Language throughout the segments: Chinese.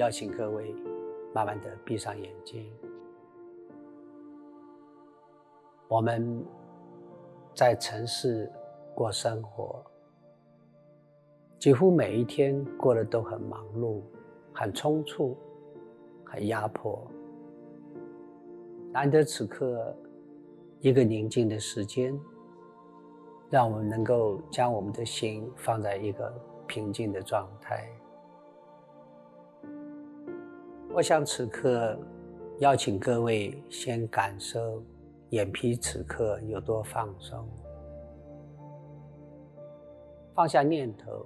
邀请各位慢慢的闭上眼睛。我们在城市过生活，几乎每一天过得都很忙碌、很匆促、很压迫。难得此刻一个宁静的时间，让我们能够将我们的心放在一个平静的状态。我想此刻邀请各位先感受眼皮此刻有多放松，放下念头，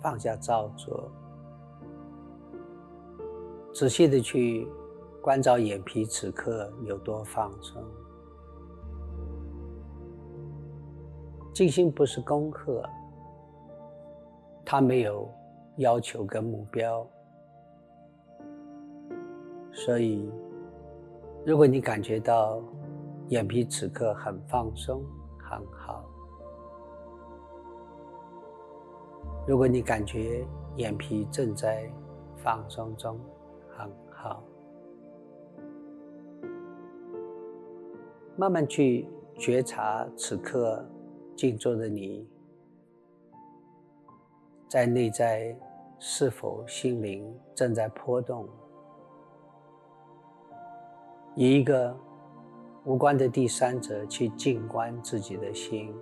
放下造作，仔细的去关照眼皮此刻有多放松。静心不是功课，它没有。要求跟目标，所以，如果你感觉到眼皮此刻很放松，很好；如果你感觉眼皮正在放松中，很好，慢慢去觉察此刻静坐的你。在内在是否心灵正在波动？以一个无关的第三者去静观自己的心。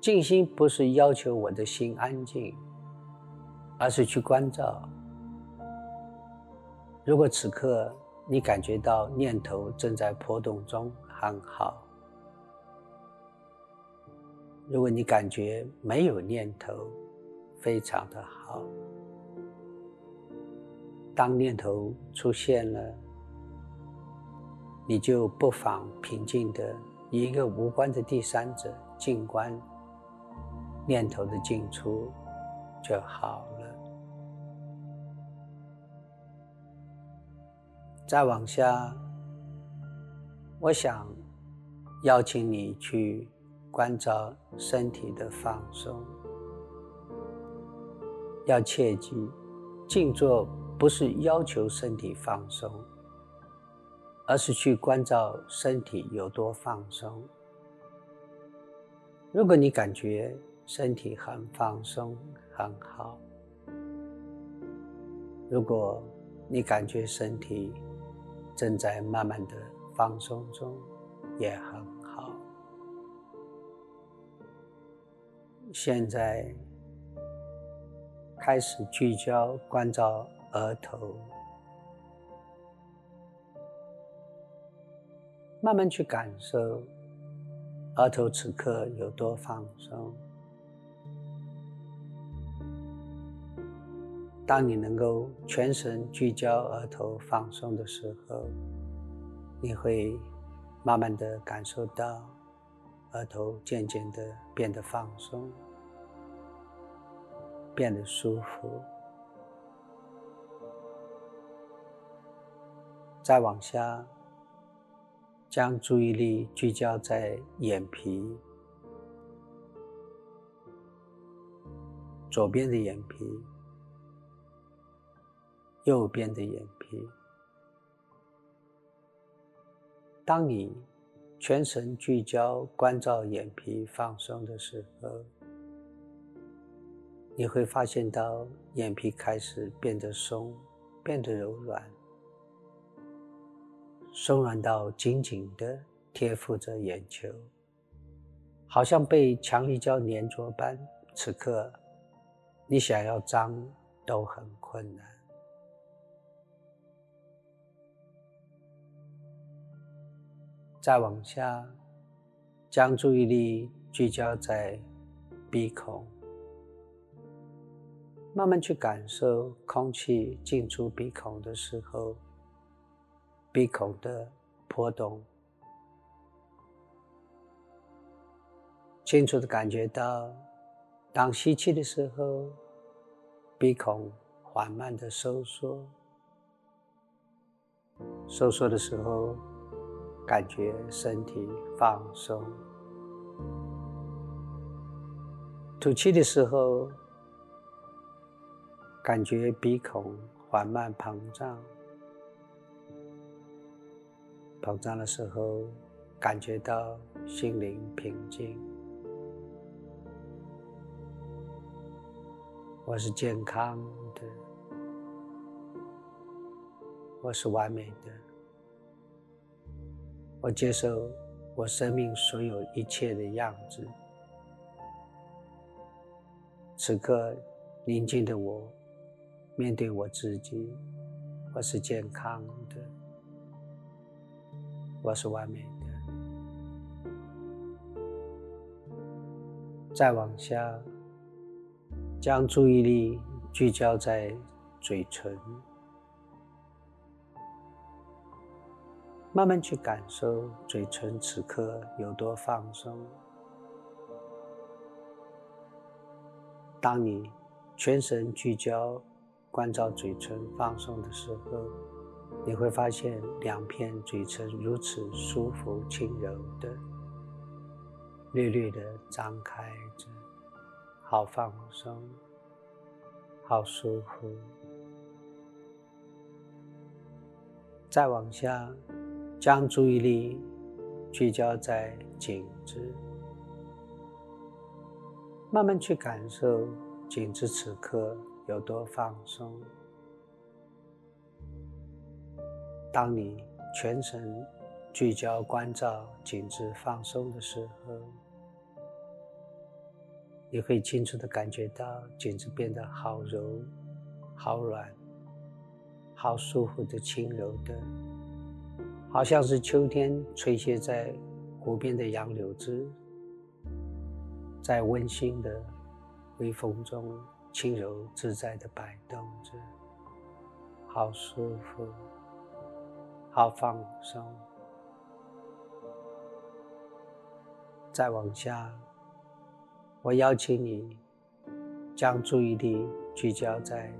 静心不是要求我的心安静，而是去关照。如果此刻你感觉到念头正在波动中，很好。如果你感觉没有念头，非常的好。当念头出现了，你就不妨平静的一个无关的第三者静观念头的进出就好了。再往下，我想邀请你去。关照身体的放松，要切记，静坐不是要求身体放松，而是去关照身体有多放松。如果你感觉身体很放松，很好；如果你感觉身体正在慢慢的放松中，也很。现在开始聚焦关照额头，慢慢去感受额头此刻有多放松。当你能够全神聚焦额头放松的时候，你会慢慢的感受到。额头渐渐的变得放松，变得舒服。再往下，将注意力聚焦在眼皮，左边的眼皮，右边的眼皮。当你。全神聚焦，关照眼皮放松的时候，你会发现到眼皮开始变得松，变得柔软，松软到紧紧的贴附着眼球，好像被强力胶粘着般。此刻，你想要张都很困难。再往下，将注意力聚焦在鼻孔，慢慢去感受空气进出鼻孔的时候，鼻孔的波动，清楚的感觉到，当吸气的时候，鼻孔缓慢的收缩，收缩的时候。感觉身体放松，吐气的时候，感觉鼻孔缓慢膨胀，膨胀的时候，感觉到心灵平静。我是健康的，我是完美的，我接受我生命所有一切的样子。此刻，宁静的我面对我自己，我是健康的，我是完美的。再往下。将注意力聚焦在嘴唇，慢慢去感受嘴唇此刻有多放松。当你全神聚焦关照嘴唇放松的时候，你会发现两片嘴唇如此舒服、轻柔的，略略的张开着。好放松，好舒服。再往下，将注意力聚焦在颈子，慢慢去感受颈子此刻有多放松。当你全神聚焦关照颈子放松的时候，你会清楚的感觉到颈子变得好柔、好软、好舒服的轻柔的，好像是秋天吹歇在湖边的杨柳枝，在温馨的微风中轻柔自在的摆动着，好舒服，好放松。再往下。我邀请你将注意力聚焦在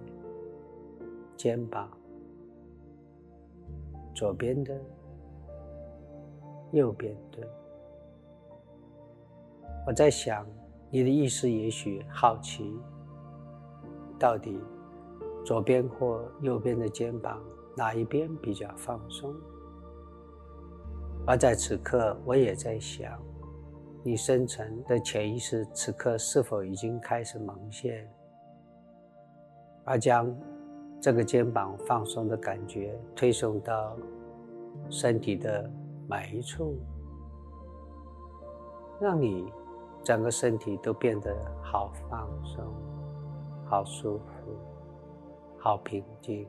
肩膀，左边的、右边的。我在想，你的意思也许好奇，到底左边或右边的肩膀哪一边比较放松？而在此刻，我也在想。你深层的潜意识此刻是否已经开始蒙现，而将这个肩膀放松的感觉推送到身体的每一处，让你整个身体都变得好放松、好舒服、好平静。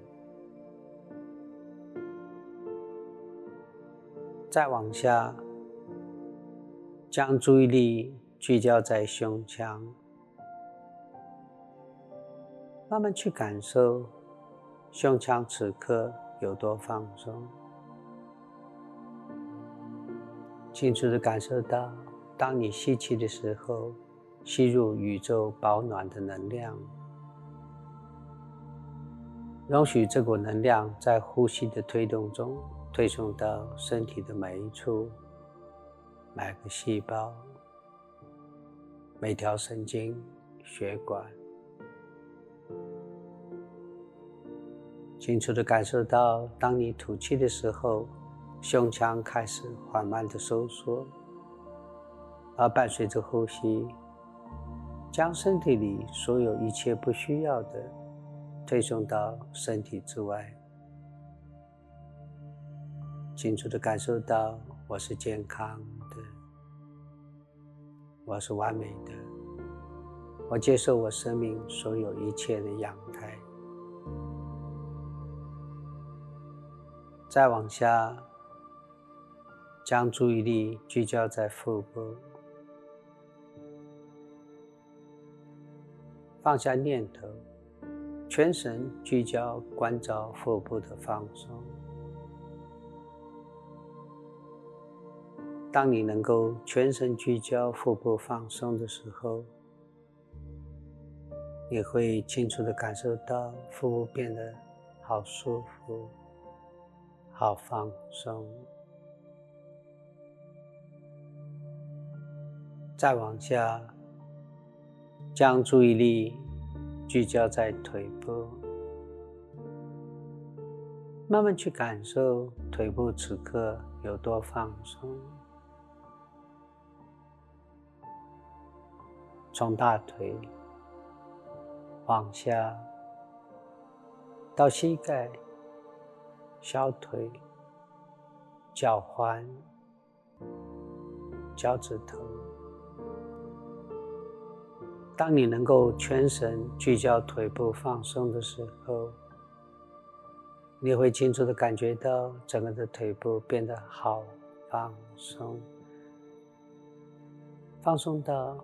再往下。将注意力聚焦在胸腔，慢慢去感受胸腔此刻有多放松，清楚的感受到，当你吸气的时候，吸入宇宙保暖的能量，容许这股能量在呼吸的推动中推送到身体的每一处。每个细胞、每条神经、血管，清楚的感受到，当你吐气的时候，胸腔开始缓慢的收缩，而伴随着呼吸，将身体里所有一切不需要的推送到身体之外。清楚的感受到，我是健康的。我是完美的，我接受我生命所有一切的样态。再往下，将注意力聚焦在腹部，放下念头，全神聚焦关照腹部的放松。当你能够全神聚焦腹部放松的时候，你会清楚的感受到腹部变得好舒服、好放松。再往下，将注意力聚焦在腿部，慢慢去感受腿部此刻有多放松。从大腿往下到膝盖、小腿、脚踝、脚趾头。当你能够全神聚焦腿部放松的时候，你会清楚的感觉到整个的腿部变得好放松，放松到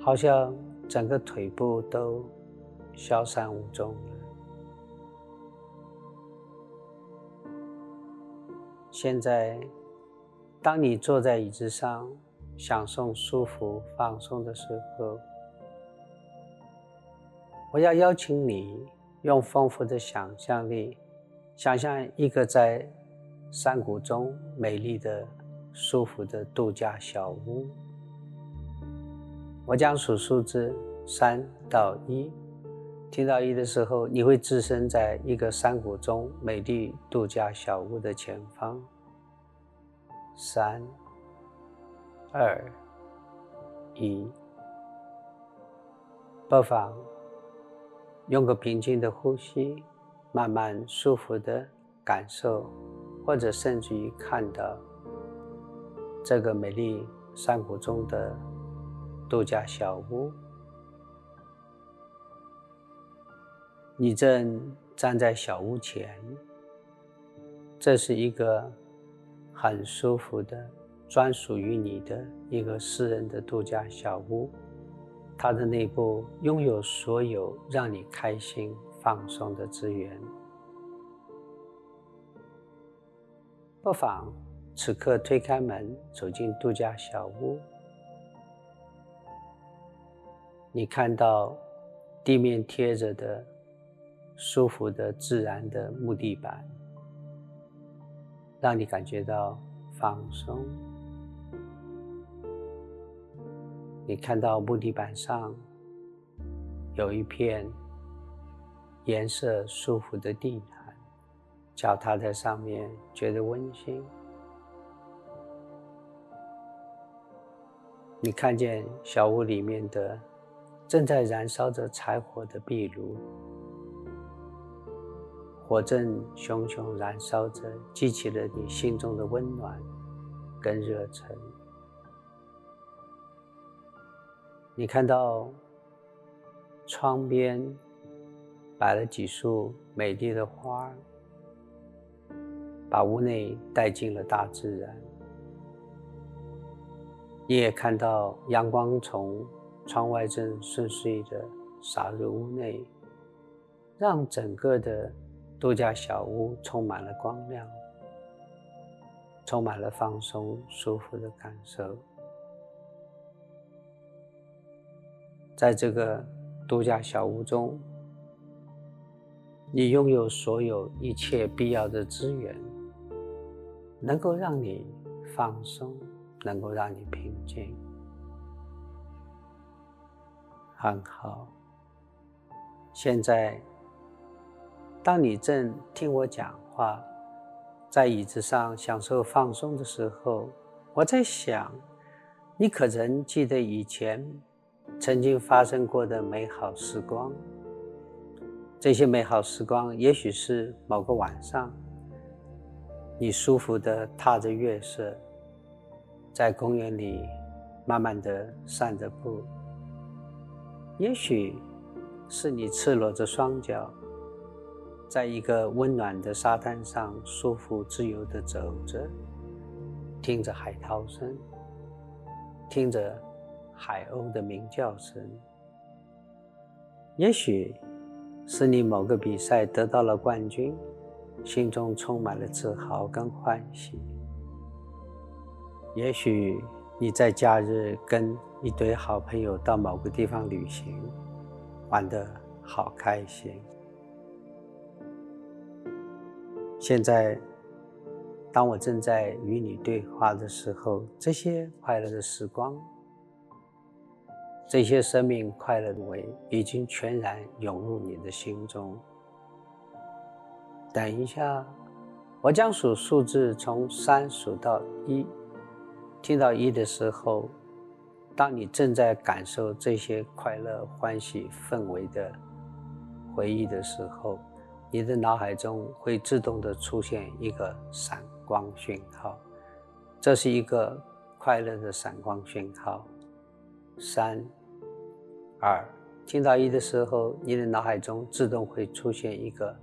好像整个腿部都消散无踪了。现在，当你坐在椅子上享受舒服放松的时候，我要邀请你用丰富的想象力，想象一个在山谷中美丽的、舒服的度假小屋。我将数数字三到一，听到一的时候，你会置身在一个山谷中美丽度假小屋的前方。三、二、一，不妨。用个平静的呼吸，慢慢舒服的感受，或者甚至于看到这个美丽山谷中的度假小屋。你正站在小屋前，这是一个很舒服的、专属于你的一个私人的度假小屋。它的内部拥有所有让你开心、放松的资源。不妨此刻推开门，走进度假小屋。你看到地面贴着的舒服的、自然的木地板，让你感觉到放松。你看到木地板上有一片颜色舒服的地毯，脚踏在上面觉得温馨。你看见小屋里面的正在燃烧着柴火的壁炉，火正熊熊燃烧着，激起了你心中的温暖跟热忱。你看到窗边摆了几束美丽的花，把屋内带进了大自然。你也看到阳光从窗外正顺遂的洒入屋内，让整个的度假小屋充满了光亮，充满了放松、舒服的感受。在这个度假小屋中，你拥有所有一切必要的资源，能够让你放松，能够让你平静。很好。现在，当你正听我讲话，在椅子上享受放松的时候，我在想，你可曾记得以前？曾经发生过的美好时光，这些美好时光，也许是某个晚上，你舒服的踏着月色，在公园里慢慢的散着步；也许是你赤裸着双脚，在一个温暖的沙滩上舒服自由的走着，听着海涛声，听着。海鸥的鸣叫声，也许是你某个比赛得到了冠军，心中充满了自豪跟欢喜；也许你在假日跟一堆好朋友到某个地方旅行，玩得好开心。现在，当我正在与你对话的时候，这些快乐的时光。这些生命快乐的味已经全然涌入你的心中。等一下，我将数数字从三数到一，听到一的时候，当你正在感受这些快乐、欢喜氛围的回忆的时候，你的脑海中会自动的出现一个闪光讯号，这是一个快乐的闪光讯号。三、二，听到一的时候，你的脑海中自动会出现一个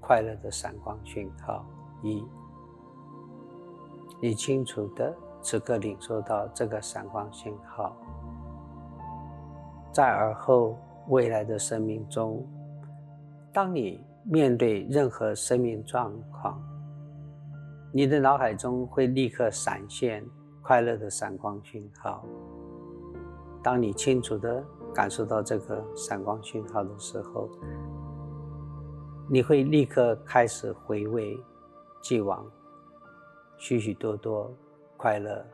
快乐的闪光讯号。一，你清楚的此刻领受到这个闪光讯号，在而后未来的生命中，当你面对任何生命状况，你的脑海中会立刻闪现快乐的闪光讯号。当你清楚的感受到这个闪光讯号的时候，你会立刻开始回味既往许许多多快乐、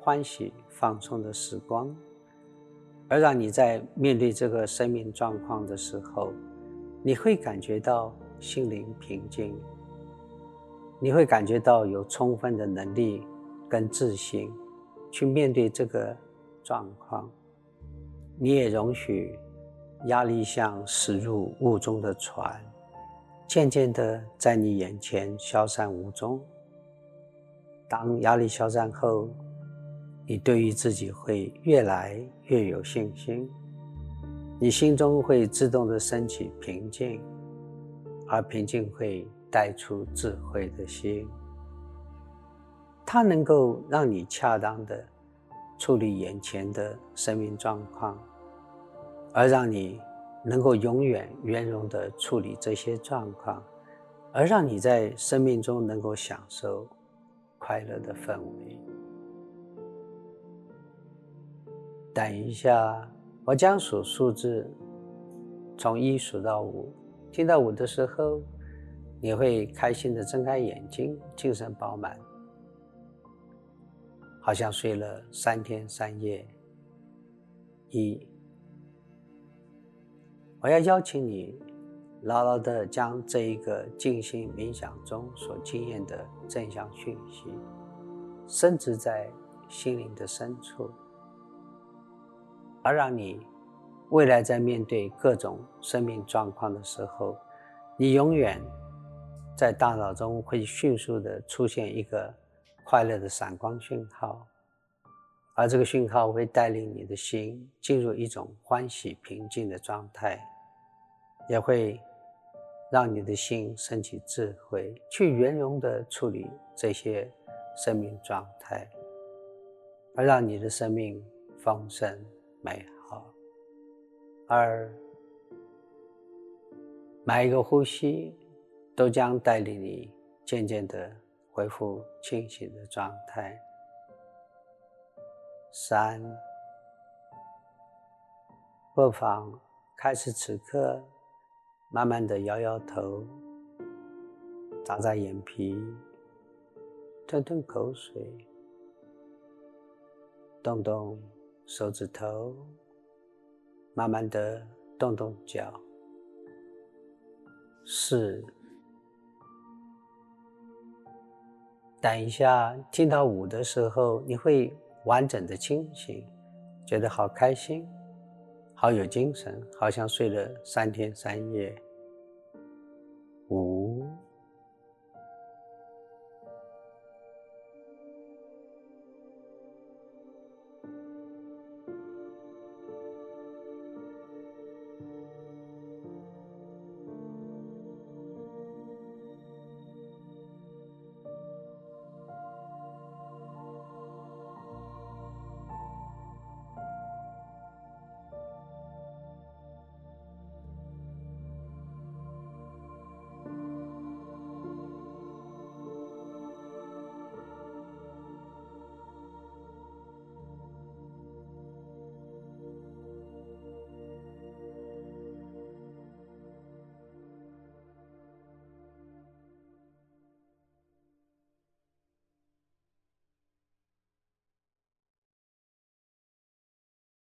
欢喜、放松的时光，而让你在面对这个生命状况的时候，你会感觉到心灵平静，你会感觉到有充分的能力跟自信去面对这个状况。你也容许压力像驶入雾中的船，渐渐的在你眼前消散无踪。当压力消散后，你对于自己会越来越有信心，你心中会自动的升起平静，而平静会带出智慧的心，它能够让你恰当的处理眼前的生命状况。而让你能够永远圆融的处理这些状况，而让你在生命中能够享受快乐的氛围。等一下，我将数数字，从一数到五，听到五的时候，你会开心的睁开眼睛，精神饱满，好像睡了三天三夜。一。我要邀请你，牢牢的将这一个静心冥想中所经验的正向讯息，深植在心灵的深处，而让你未来在面对各种生命状况的时候，你永远在大脑中会迅速的出现一个快乐的闪光讯号，而这个讯号会带领你的心进入一种欢喜平静的状态。也会让你的心升起智慧，去圆融的处理这些生命状态，而让你的生命丰盛美好。而每一个呼吸都将带领你渐渐的恢复清醒的状态。三，不妨开始此刻。慢慢的摇摇头，眨眨眼皮，吞吞口水，动动手指头，慢慢的动动脚。四，等一下听到五的时候，你会完整的清醒，觉得好开心。好有精神，好像睡了三天三夜。